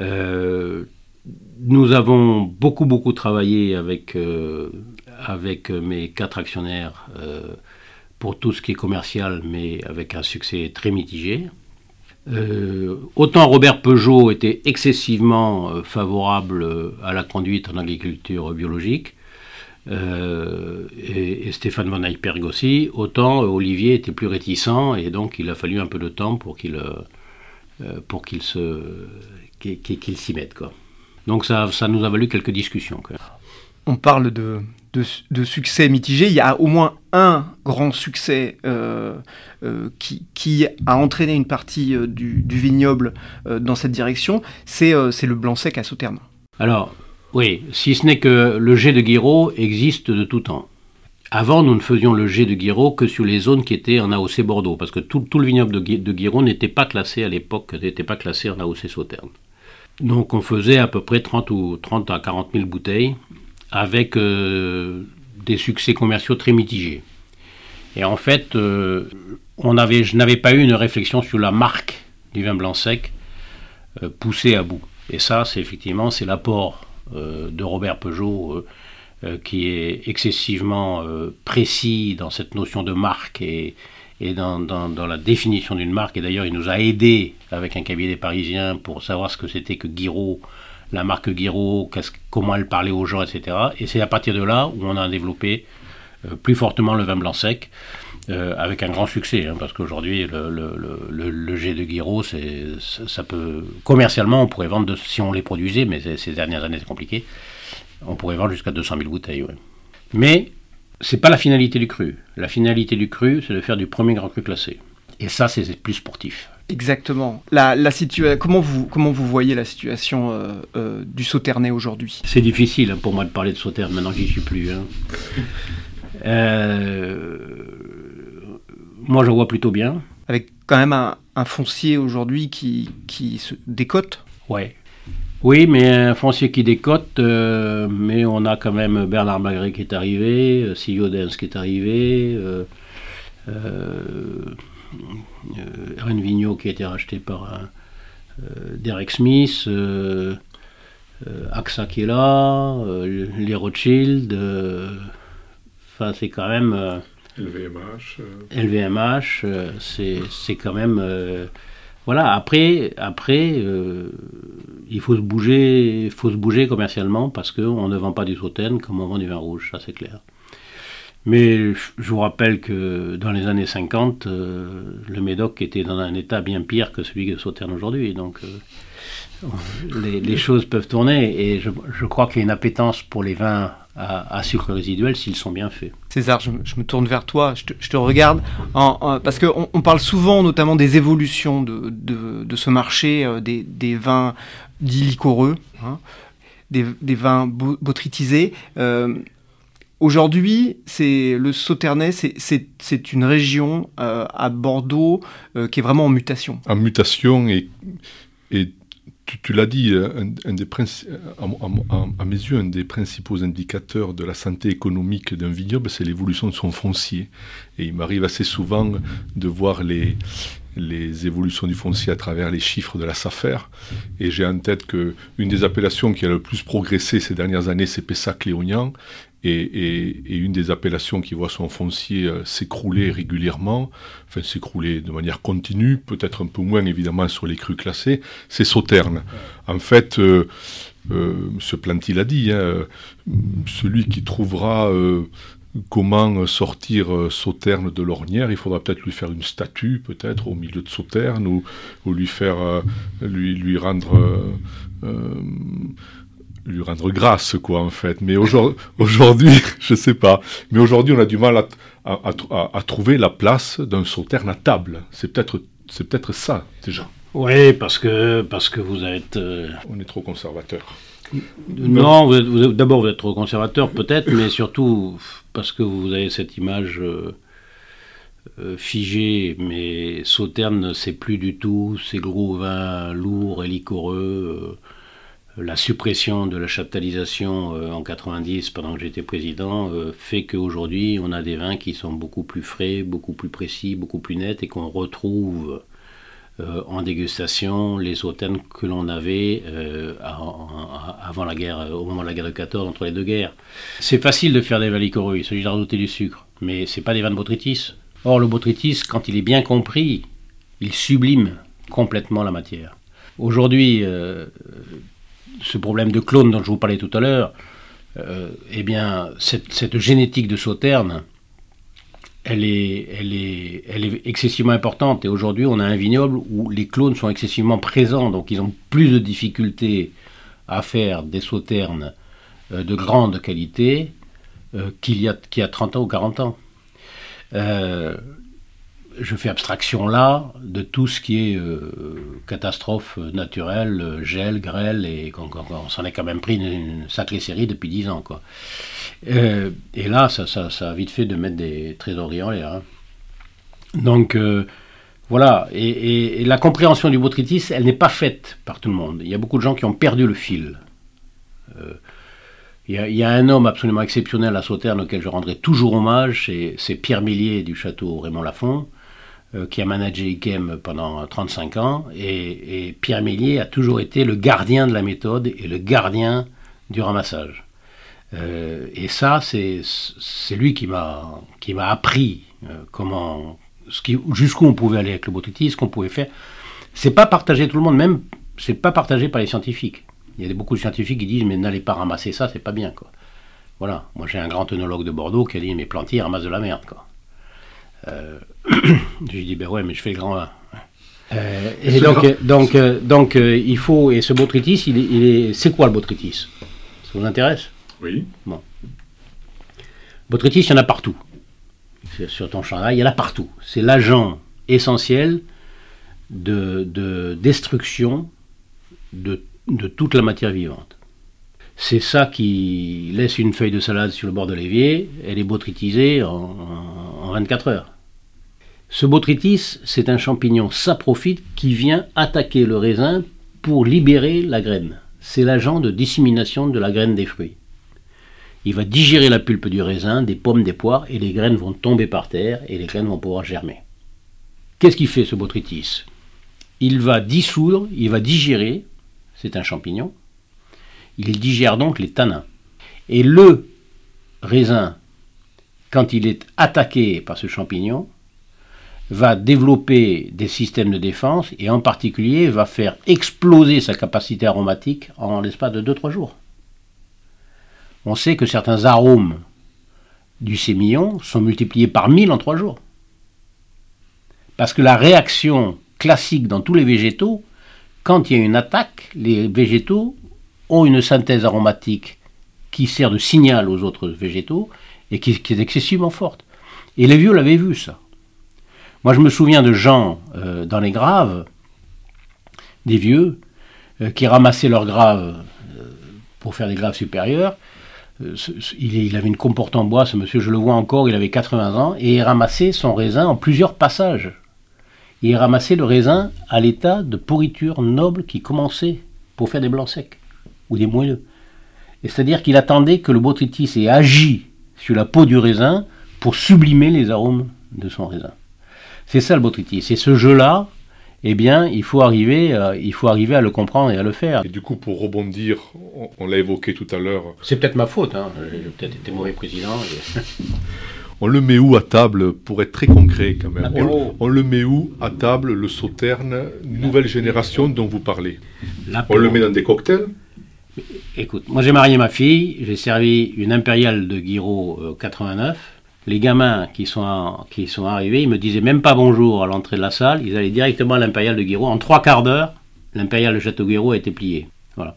Euh, nous avons beaucoup beaucoup travaillé avec, avec mes quatre actionnaires pour tout ce qui est commercial, mais avec un succès très mitigé. autant Robert Peugeot était excessivement favorable à la conduite en agriculture biologique, euh, et, Stéphane Van Eyperg aussi, autant euh, Olivier était plus réticent et donc il a fallu un peu de temps pour qu'il euh, pour qu'il se qu'il s'y mette quoi. Donc ça, ça nous a valu quelques discussions. On parle de, de, succès mitigé. Il y a au moins un grand succès qui, qui, a entraîné une partie du, du vignoble dans cette direction. C'est le blanc sec à Sauternes. Alors, oui, si ce n'est que le jet de Guiraud existe de tout temps. Avant, nous ne faisions le jet de Guiraud que sur les zones qui étaient en AOC Bordeaux, parce que tout, le vignoble de, de n'était pas classé à l'époque, n'était pas classé en AOC Sauterne. Donc on faisait à peu près 30, ou, 30 à 40 000 bouteilles, avec euh, des succès commerciaux très mitigés. Et en fait, euh, on je n'avais pas eu une réflexion sur la marque du vin blanc sec euh, poussée à bout. Et ça, c'est effectivement, c'est l'apport euh, de Robert Peugeot qui est excessivement précis dans cette notion de marque et, dans, la définition d'une marque. Et d'ailleurs, il nous a aidés avec un cabinet parisien pour savoir ce que c'était que Guiraud, la marque Guiraud, comment elle parlait aux gens, etc. Et c'est à partir de là où on a développé plus fortement le vin blanc sec. avec un grand succès, hein, parce qu'aujourd'hui le, le, le, jet de Guiraud, ça peut commercialement on pourrait vendre si on les produisait, mais ces dernières années c'est compliqué. On pourrait vendre jusqu'à 200 000 bouteilles. Mais c'est pas la finalité du cru. La finalité du cru, c'est de faire du premier grand cru classé. Et ça, c'est plus sportif. Exactement. La, la comment, vous, comment vous voyez la situation euh, euh, du Sauternay aujourd'hui? C'est difficile hein, pour moi de parler de Sauterne, maintenant j'y suis plus. Hein. Euh, moi, je vois plutôt bien. Avec quand même un, foncier aujourd'hui qui, qui se décote? Ouais. Oui, mais un foncier qui décote, euh, mais on a quand même Bernard Magret qui est arrivé, euh, Dens qui est arrivé, euh, euh, Vigneault qui a été racheté par Derek Smith, AXA qui est là, les Rothschild, enfin c'est quand même... LVMH. LVMH, euh, c'est quand même. Euh, voilà, après, après euh, il faut se bouger, faut se bouger commercialement parce qu'on ne vend pas du sauterne comme on vend du vin rouge, ça c'est clair. Mais je vous rappelle que dans les années 50, le Médoc était dans un état bien pire que celui de Sauterne aujourd'hui. Donc les, choses peuvent tourner et je, crois qu'il y a une appétence pour les vins à, sucre résiduel s'ils sont bien faits. César, je, me tourne vers toi, je te, regarde, parce qu'on on parle souvent notamment des évolutions de, ce marché, euh, des, vins dits liquoreux, hein, des, vins botrytisés. Euh, Aujourd'hui, c'est le Sauternay, c'est une région euh, à Bordeaux euh, qui est vraiment en mutation. En mutation et, et tu, l'as dit, un, des à, mes yeux, un des principaux indicateurs de la santé économique d'un vignoble, c'est l'évolution de son foncier. Et il m'arrive assez souvent de voir les, les évolutions du foncier à travers les chiffres de la SAFER. Et j'ai en tête qu'une des appellations qui a le plus progressé ces dernières années, c'est Pessac-Léognan et, une des appellations qui voit son foncier euh, s'écrouler régulièrement, enfin s'écrouler de manière continue, peut-être un peu moins évidemment sur les crues classées, c'est Sauterne. En fait, euh, M. Planty l'a dit, hein, celui qui trouvera comment sortir Sauterne de l'ornière, il faudra peut-être lui faire une statue, peut-être, au milieu de Sauterne, ou, lui faire, lui, lui rendre lui rendre grâce, quoi, en fait. Mais (laughs) aujourd'hui, je sais pas. Mais aujourd'hui, on a du mal à, trouver la place d'un sauterne à table. C'est peut-être, c'est peut-être ça, déjà. Oui, parce que, parce que vous êtes... Euh, on est trop conservateur. Non, d'abord vous êtes trop conservateur, peut-être, mais surtout parce que vous avez cette image euh, euh, figée. Mais sauterne, c'est plus du tout ces gros vins lourds et liquoreux la suppression de la chaptalisation euh, en 90 pendant que j'étais président euh, fait qu'aujourd'hui on a des vins qui sont beaucoup plus frais, beaucoup plus précis, beaucoup plus nets et qu'on retrouve euh, en dégustation les sauternes que l'on avait avant la guerre, au moment de la guerre de 14 entre les deux guerres. C'est facile de faire des il s'agit de rajouter du sucre, mais c'est pas des vins de botrytis. Or le botrytis, quand il est bien compris, il sublime complètement la matière. Aujourd'hui, ce problème de clone dont je vous parlais tout à l'heure, euh, eh bien, cette, génétique de sauterne, elle est, elle, est, elle est excessivement importante. Et aujourd'hui, on a un vignoble où les clones sont excessivement présents, donc ils ont plus de difficultés à faire des sauternes euh, de grande qualité euh, qu'il y, a, y a 30 ans ou 40 ans je fais abstraction là de tout ce qui est euh, catastrophe naturelle, euh, gel, grêle, et on, s'en est quand même pris une, sacrée série depuis dix ans. Euh, et là, ça, a vite fait de mettre des trésoreries en l'air. Hein. Donc, voilà. Et, la compréhension du botrytis, elle n'est pas faite par tout le monde. Il y a beaucoup de gens qui ont perdu le fil. Il y, a, un homme absolument exceptionnel à Sauternes auquel je rendrai toujours hommage, c'est Pierre Millier du château Raymond Lafont, euh, qui a managé IKEM pendant 35 ans, et, Pierre Mélier a toujours été le gardien de la méthode et le gardien du ramassage. Euh, et ça, c'est lui qui m'a appris euh, jusqu'où on pouvait aller avec le botrytis, ce qu'on pouvait faire. C'est pas partagé tout le monde, même c'est pas partagé par les scientifiques. Il y a beaucoup de scientifiques qui disent mais n'allez pas ramasser ça, c'est pas bien quoi. Voilà, moi j'ai un grand œnologue de Bordeaux qui a dit mais plantiers ramassent de la merde quoi. Euh, (coughs) j'ai dit, ben ouais, mais je fais le grand 1. Euh, et donc, donc, euh, donc il faut, et ce botrytis, il est, il est, c'est quoi le botrytis Ça vous intéresse? Oui. Bon. Botrytis, il y en a partout. Sur ton là, il y en a partout. C'est l'agent essentiel de, de destruction de, de, toute la matière vivante. C'est ça qui laisse une feuille de salade sur le bord de l'évier, elle est botrytisée en, en 24 heures. Ce botrytis, c'est un champignon saprophyte qui vient attaquer le raisin pour libérer la graine. C'est l'agent de dissémination de la graine des fruits. Il va digérer la pulpe du raisin, des pommes, des poires, et les graines vont tomber par terre et les graines vont pouvoir germer. Qu'est-ce qu'il fait ce botrytis? Il va dissoudre, il va digérer, c'est un champignon, il digère donc les tanins. Et le raisin, quand il est attaqué par ce champignon, va développer des systèmes de défense et en particulier va faire exploser sa capacité aromatique en l'espace de 2-3 jours. On sait que certains arômes du sémillon sont multipliés par 1000 en 3 jours. Parce que la réaction classique dans tous les végétaux, quand il y a une attaque, les végétaux ont une synthèse aromatique qui sert de signal aux autres végétaux et qui, qui est excessivement forte. Et les vieux l'avaient vu ça. Moi, je me souviens de gens euh, dans les graves, des vieux, euh, qui ramassaient leurs graves euh, pour faire des graves supérieures. Il, avait une comporte en bois, ce monsieur, je le vois encore, il avait 80 ans, et il ramassait son raisin en plusieurs passages. il ramassait le raisin à l'état de pourriture noble qui commençait pour faire des blancs secs ou des moelleux. C'est-à-dire qu'il attendait que le botrytis ait agi sur la peau du raisin pour sublimer les arômes de son raisin. C'est ça le botrytis. C'est ce jeu-là, eh bien, il faut, arriver, euh, il faut arriver à le comprendre et à le faire. Et du coup, pour rebondir, on, l'a évoqué tout à l'heure. C'est peut-être ma faute, hein. j'ai peut-être été mauvais président. (laughs) on le met où à table pour être très concret quand même on, le met où à table le sauterne nouvelle génération dont vous parlez On le met dans des cocktails Écoute, moi j'ai marié ma fille, j'ai servi une impériale de Guiraud 89. Les gamins qui sont, qui sont arrivés, ils me disaient même pas bonjour à l'entrée de la salle, ils allaient directement à l'impériale de Guiraud. En trois quarts d'heure, l'impériale de Château-Guiraud a été plié. Voilà,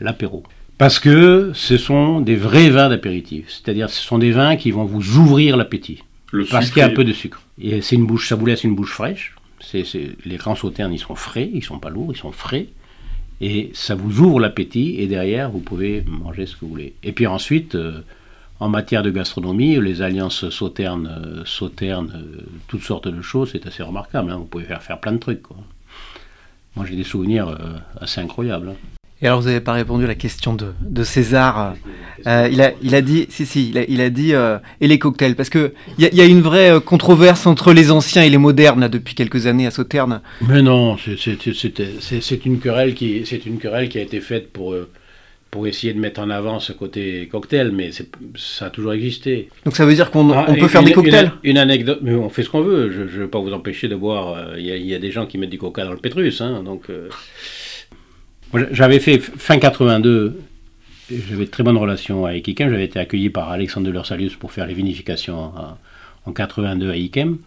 l'apéro. Parce que ce sont des vrais vins d'apéritif, c'est-à-dire ce sont des vins qui vont vous ouvrir l'appétit. Parce qu'il y a un peu de sucre. Et c'est une bouche, ça vous laisse une bouche fraîche. C'est, les grands sauternes, ils sont frais, ils sont pas lourds, ils sont frais. Et ça vous ouvre l'appétit, et derrière, vous pouvez manger ce que vous voulez. Et puis ensuite, euh, en matière de gastronomie, les alliances sauternes, euh, sauternes euh, toutes sortes de choses, c'est assez remarquable. Hein. Vous pouvez faire, faire plein de trucs. Moi, j'ai des souvenirs assez incroyables. Hein. Et alors, vous n'avez pas répondu à la question de, de César. Euh, il, a, il a dit, si, si, il a, il a dit, euh, et les cocktails, parce que il y, y, a une vraie euh, controverse entre les anciens et les modernes là, depuis quelques années à Sauternes. Mais non, c'est une querelle qui, c'est une querelle qui a été faite pour euh, pour essayer de mettre en avant ce côté cocktail, mais ça a toujours existé. Donc ça veut dire qu'on ah, on peut faire des cocktails une, une, anecdote, mais on fait ce qu'on veut. Je ne vais pas vous empêcher de boire. Il y, y, a des gens qui mettent du coca dans le pétrus, hein, donc. J'avais fait fin 82, j'avais de très bonnes relations avec Ikem. J'avais été accueilli par Alexandre de Lursalius pour faire les vinifications en, 82 à Ikem.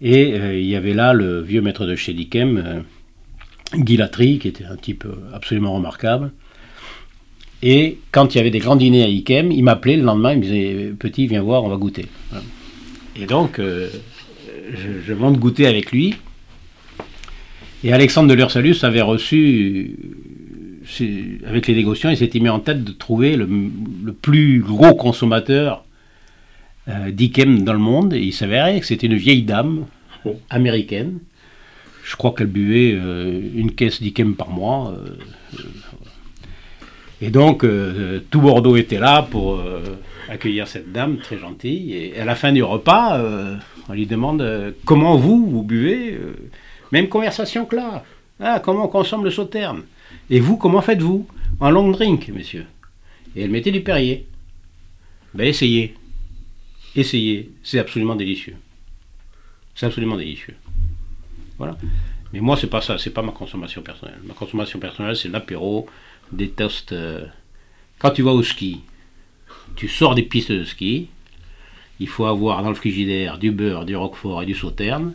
Et euh, il y avait là le vieux maître de chez Ikem, euh, Guy Latry, qui était un type absolument remarquable. Et quand il y avait des grands dîners à Ikem, il m'appelait le lendemain, il me disait Petit, viens voir, on va goûter. Et donc, euh, je, je monte goûter avec lui. Et Alexandre de Lursalus avait reçu, avec les négociants, il s'était mis en tête de trouver le, plus gros consommateur euh, d'Ikem dans le monde. Et il s'avérait que c'était une vieille dame américaine. Je crois qu'elle buvait euh, une caisse d'Ikem par mois. Euh, et donc, tout Bordeaux était là pour accueillir cette dame très gentille. Et à la fin du repas, on lui demande comment vous, vous buvez même conversation que là. Ah, comment on consomme le sauterne? Et vous, comment faites-vous? Un long drink, monsieur. Et elle mettait du Perrier. Ben, essayez. Essayez. C'est absolument délicieux. C'est absolument délicieux. Voilà. Mais moi, c'est pas ça. C'est pas ma consommation personnelle. Ma consommation personnelle, c'est l'apéro, des toasts. Euh, quand tu vas au ski, tu sors des pistes de ski. Il faut avoir dans le frigidaire du beurre, du roquefort et du sauterne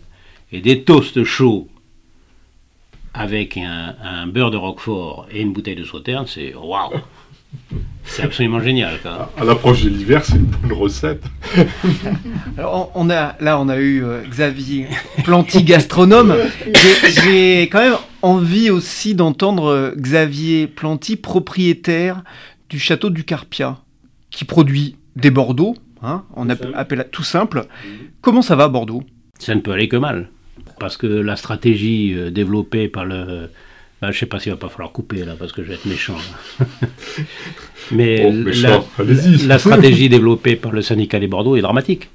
et des toasts chauds avec un, beurre de roquefort et une bouteille de sauterne, c'est waouh C'est absolument génial. À, l'approche de l'hiver, c'est une bonne recette. (laughs) Alors, on a, là, on a eu euh, Xavier Planty, gastronome. J'ai quand même envie aussi d'entendre euh, Xavier Planty, propriétaire du château du Carpia, qui produit des Bordeaux. Hein, on appelle tout simple. Comment ça va à Bordeaux? Ça ne peut aller que mal parce que la stratégie euh, développée par le... je ne sais pas s'il va pas falloir couper là, parce que je vais être méchant. (laughs) Mais la, stratégie développée par le syndicat des Bordeaux est dramatique.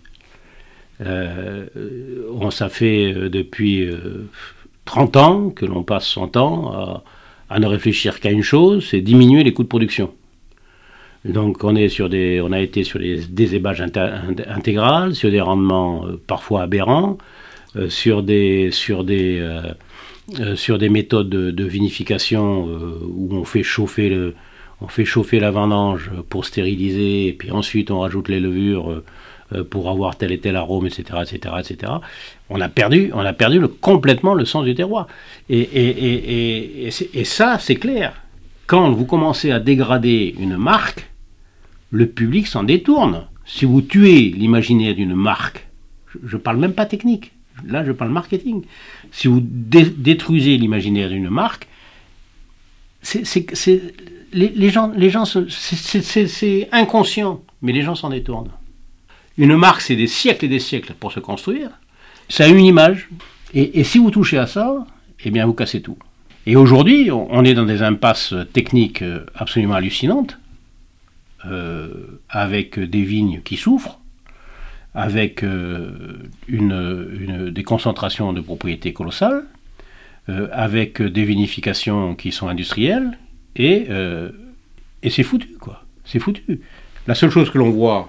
Euh, on, ça fait euh, depuis 30 ans que l'on passe son temps à, ne réfléchir qu'à une chose, c'est diminuer les coûts de production. Donc on, est sur des, on a été sur des, ébages intégrales, sur des rendements parfois aberrants, euh, sur des, sur des, euh, euh, sur des méthodes de, vinification où on fait chauffer le, on fait chauffer la vendange pour stériliser, et puis ensuite on rajoute les levures pour avoir tel et tel arôme, etc., etc., etc. On a perdu, on a perdu le, complètement le sens du terroir. Et, ça, c'est clair. Quand vous commencez à dégrader une marque, le public s'en détourne. Si vous tuez l'imaginaire d'une marque, je ne parle même pas technique, Là, je parle marketing. Si vous détruisez l'imaginaire d'une marque, c'est, les, gens, les gens c'est, inconscient, mais les gens s'en détournent. Une marque, c'est des siècles et des siècles pour se construire. Ça a une image. Et, si vous touchez à ça, eh bien, vous cassez tout. Et aujourd'hui, on est dans des impasses techniques euh, absolument hallucinantes, euh, avec des vignes qui souffrent, avec euh, des concentrations de propriétés colossales, avec des vinifications qui sont industrielles, et, et c'est foutu, quoi. C'est foutu. La seule chose que l'on voit,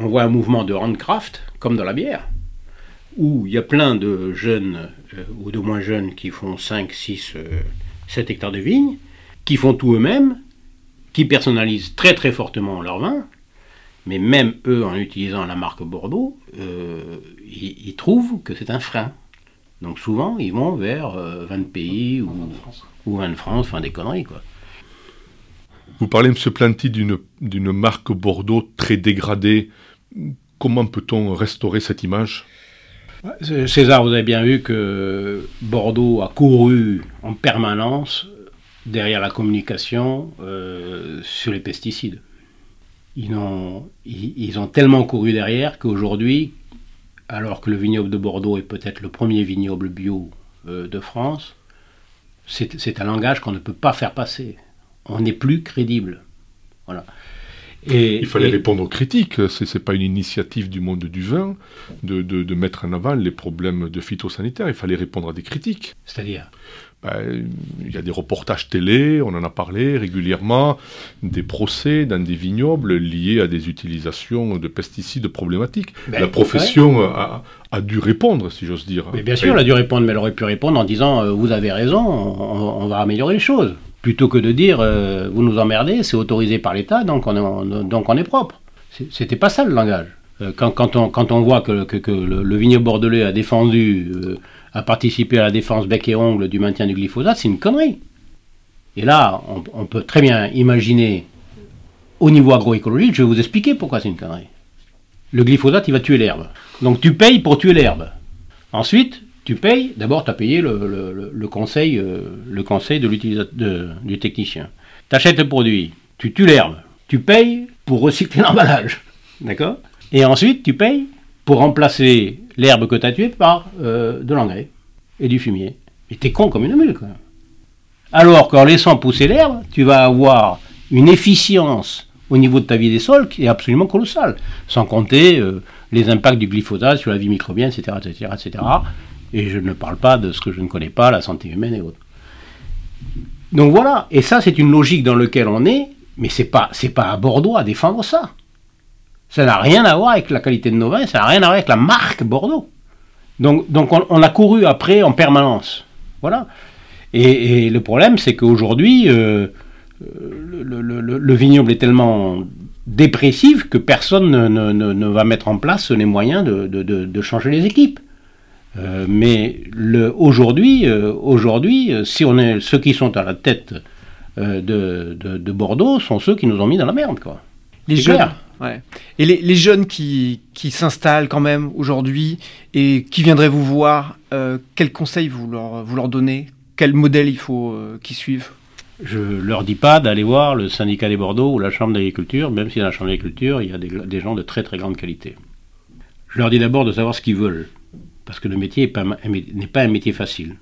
on voit un mouvement de handcraft, comme dans la bière, où il y a plein de jeunes ou de moins jeunes qui font 5, 6, 7 hectares de vignes, qui font tout eux-mêmes, qui personnalisent très très fortement leur vin, mais même eux, en utilisant la marque Bordeaux, euh, ils, trouvent que c'est un frein. Donc souvent, ils vont vers 20 euh, pays ou, ou 20 de France, enfin des conneries quoi. Vous parlez, M. Planty, d'une marque Bordeaux très dégradée. Comment peut-on restaurer cette image? César, vous avez bien vu que Bordeaux a couru en permanence derrière la communication euh, sur les pesticides. Ils ont, ils, ont tellement couru derrière qu'aujourd'hui, alors que le vignoble de Bordeaux est peut-être le premier vignoble bio euh, de France, c'est un langage qu'on ne peut pas faire passer. On n'est plus crédible. Voilà. Et, il fallait répondre aux critiques. Ce n'est pas une initiative du monde du vin de, de, mettre en avant les problèmes de phytosanitaire. Il fallait répondre à des critiques. C'est-à-dire ben, il y a des reportages télé, on en a parlé régulièrement, des procès dans des vignobles liés à des utilisations de pesticides problématiques. Ben, la profession a, dû répondre, si j'ose dire. Mais bien sûr, elle a dû répondre, mais elle aurait pu répondre en disant euh, Vous avez raison, on, va améliorer les choses. Plutôt que de dire euh, Vous nous emmerdez, c'est autorisé par l'État, donc on est, donc on est propre. C'était pas ça le langage. Euh, quand, quand, on, quand on voit que, que, le, vignoble bordelais a défendu à participer à la défense bec et ongle du maintien du glyphosate, c'est une connerie. Et là, on, peut très bien imaginer, au niveau agroécologique, je vais vous expliquer pourquoi c'est une connerie. Le glyphosate, il va tuer l'herbe. Donc tu payes pour tuer l'herbe. Ensuite, tu payes, d'abord tu as payé le, conseil, euh, le conseil de du technicien. Tu achètes le produit, tu tues l'herbe, tu payes pour recycler (laughs) l'emballage. D'accord? Et ensuite, tu payes pour remplacer l'herbe que tu as tuée par euh, de l'engrais et du fumier. Et t'es con comme une mule, quoi. Alors qu'en laissant pousser l'herbe, tu vas avoir une efficience au niveau de ta vie des sols qui est absolument colossale. Sans compter euh, les impacts du glyphosate sur la vie microbienne, etc., etc., etc. Et je ne parle pas de ce que je ne connais pas, la santé humaine et autres. Donc voilà, et ça c'est une logique dans laquelle on est, mais c'est pas c'est pas à Bordeaux à défendre ça. Ça n'a rien à voir avec la qualité de nos vins, ça n'a rien à voir avec la marque Bordeaux. Donc, donc on, a couru après en permanence. Voilà. Et, le problème, c'est qu'aujourd'hui, euh, le, vignoble est tellement dépressif que personne ne, va mettre en place les moyens de, changer les équipes. Euh, mais aujourd'hui, euh, aujourd'hui, si on est ceux qui sont à la tête de, Bordeaux sont ceux qui nous ont mis dans la merde, quoi. Les jeunes, et les, jeunes qui, s'installent quand même aujourd'hui et qui viendraient vous voir, euh, quels conseils vous leur, vous leur donnez? Quel modèle il faut euh, qu'ils suivent? Je leur dis pas d'aller voir le syndicat des Bordeaux ou la chambre d'agriculture, même si dans la chambre d'agriculture, il y a des, gens de très très grande qualité. Je leur dis d'abord de savoir ce qu'ils veulent, parce que le métier n'est pas, un métier facile.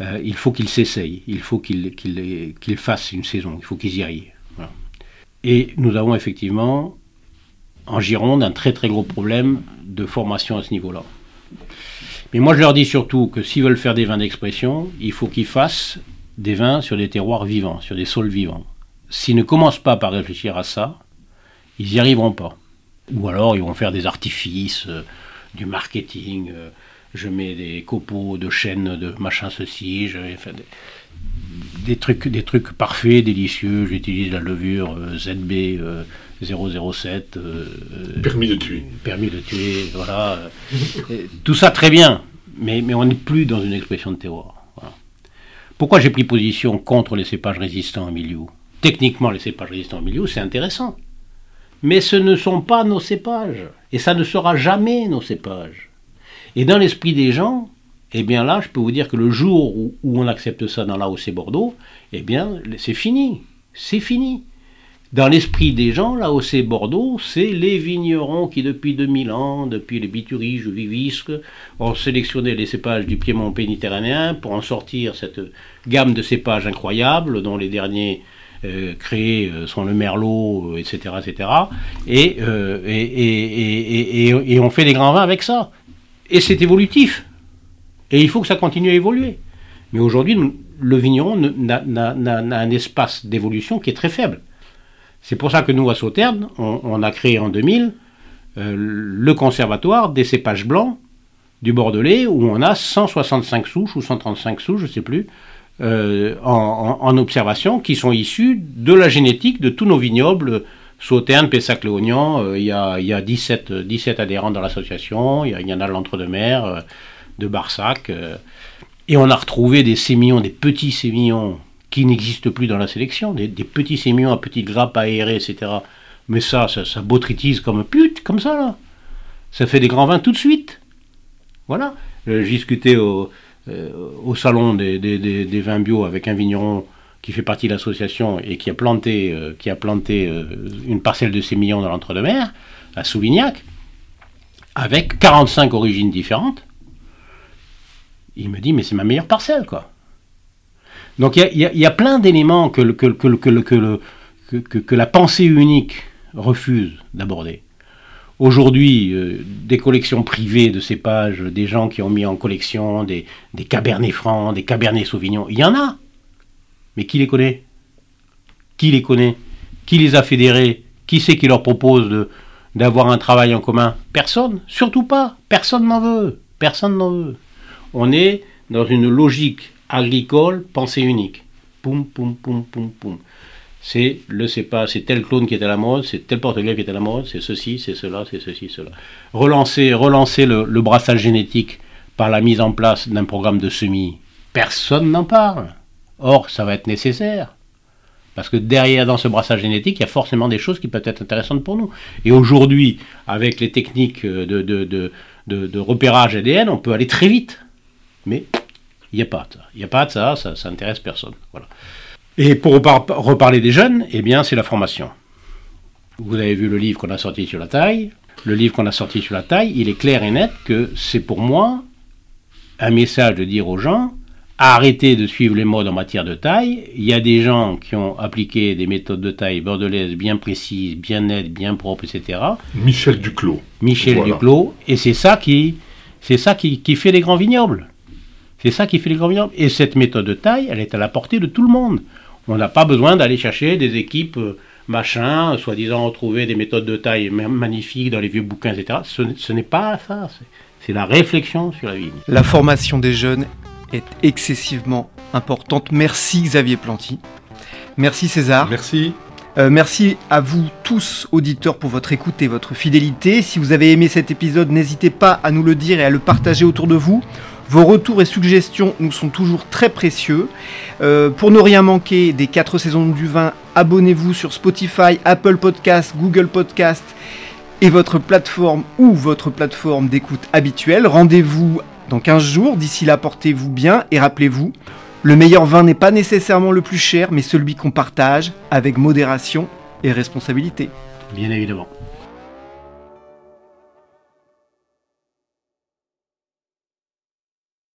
Euh, il faut qu'ils s'essayent, il faut qu'ils fassent une saison, il faut qu'ils y aillent. Et nous avons effectivement en Gironde un très très gros problème de formation à ce niveau-là. Mais moi je leur dis surtout que s'ils veulent faire des vins d'expression, il faut qu'ils fassent des vins sur des terroirs vivants, sur des sols vivants. S'ils ne commencent pas par réfléchir à ça, ils n'y arriveront pas. Ou alors ils vont faire des artifices, euh, du marketing, euh, je mets des copeaux de chêne, de machin ceci, je vais faire des des trucs, des trucs parfaits, délicieux. J'utilise la levure euh, ZB 007. Euh, permis de tuer. Permis de tuer, voilà. tout ça très bien, mais, mais on n'est plus dans une expression de terroir. Pourquoi j'ai pris position contre les cépages résistants en milieu? Techniquement, les cépages résistants en milieu, c'est intéressant. Mais ce ne sont pas nos cépages. Et ça ne sera jamais nos cépages. Et dans l'esprit des gens, eh bien là, je peux vous dire que le jour où, on accepte ça dans l'AOC Bordeaux, eh bien, c'est fini. C'est fini. Dans l'esprit des gens, l'AOC Bordeaux, c'est les vignerons qui, depuis 2000 ans, depuis les bituriges, vivisques, ont sélectionné les cépages du Piémont méditerranéen pour en sortir cette gamme de cépages incroyables, dont les derniers créés euh, sont le Merlot, etc., euh, etc. Et, et, et on fait des grands vins avec ça. Et c'est évolutif. Et il faut que ça continue à évoluer. Mais aujourd'hui, le vigneron n'a un espace d'évolution qui est très faible. C'est pour ça que nous, à Sauterne, on, a créé en 2000 euh, le conservatoire des cépages blancs du Bordelais, où on a 165 souches ou 135 souches, je ne sais plus, euh, en, observation qui sont issus de la génétique de tous nos vignobles. Sauternes, Pessac-Léognan, euh, il a, y a 17, 17 adhérents dans l'association, il y, en a l'Entre-deux-Mers, euh, de Barsac, et on a retrouvé des sémillons, des petits sémillons qui n'existent plus dans la sélection, des, petits sémillons à petites grappes aérées, etc. Mais ça, ça, ça botrytise comme pute, comme ça, là. Ça fait des grands vins tout de suite. Voilà. J'ai discuté au, euh, au salon des, vins bio avec un vigneron qui fait partie de l'association et qui a planté, euh, euh, une parcelle de sémillons dans l'entre-deux-mer, à Souvignac, avec 45 origines différentes. Il me dit, mais c'est ma meilleure parcelle, quoi. Donc il y, y, a plein d'éléments que, que, que, que, la pensée unique refuse d'aborder aujourd'hui euh, des collections privées de cépages, des gens qui ont mis en collection des, des Cabernet Francs, des Cabernet Sauvignon, il y en a. Mais qui les connaît? Qui les connaît? Qui les a fédérés? Qui c'est qui leur propose d'avoir un travail en commun? Personne, surtout pas. Personne n'en veut. Personne n'en veut. On est dans une logique agricole, pensée unique. Poum, poum, poum, poum, poum c'est le c'est c'est tel clone qui est à la mode, c'est tel portugais qui est à la mode, c'est ceci, c'est cela, c'est ceci, cela. Relancer, relancer le, brassage génétique par la mise en place d'un programme de semis, personne n'en parle. Or, ça va être nécessaire. Parce que derrière, dans ce brassage génétique, il y a forcément des choses qui peuvent être intéressantes pour nous. Et aujourd'hui, avec les techniques de, de, de, de, repérage ADN, on peut aller très vite. Mais il n'y a pas de ça. Il n'y a pas de ça, ça, ça intéresse personne. Voilà. Et pour reparler des jeunes, eh bien, c'est la formation. Vous avez vu le livre qu'on a sorti sur la taille. Le livre qu'on a sorti sur la taille, il est clair et net que c'est pour moi un message de dire aux gens arrêtez de suivre les modes en matière de taille. Il y a des gens qui ont appliqué des méthodes de taille bordelaises bien précises, bien nettes, bien propres, etc. Michel Duclos. Michel Duclos. Et c'est ça qui, c'est ça qui, qui fait les grands vignobles. C'est ça qui fait les grands vignobles. Et cette méthode de taille, elle est à la portée de tout le monde. On n'a pas besoin d'aller chercher des équipes euh, machin, soi-disant retrouver des méthodes de taille magnifiques dans les vieux bouquins, etc. Ce, n'est pas ça. C'est la réflexion sur la vie. La formation des jeunes est excessivement importante. Merci Xavier Planty. Merci César. Merci. Euh, merci à vous tous, auditeurs, pour votre écoute et votre fidélité. Si vous avez aimé cet épisode, n'hésitez pas à nous le dire et à le partager autour de vous. Vos retours et suggestions nous sont toujours très précieux. Euh, pour ne rien manquer des 4 saisons du vin, abonnez-vous sur Spotify, Apple Podcast, Google Podcast et votre plateforme ou votre plateforme d'écoute habituelle. Rendez-vous dans 15 jours. D'ici là, portez-vous bien et rappelez-vous, le meilleur vin n'est pas nécessairement le plus cher, mais celui qu'on partage avec modération et responsabilité. Bien évidemment.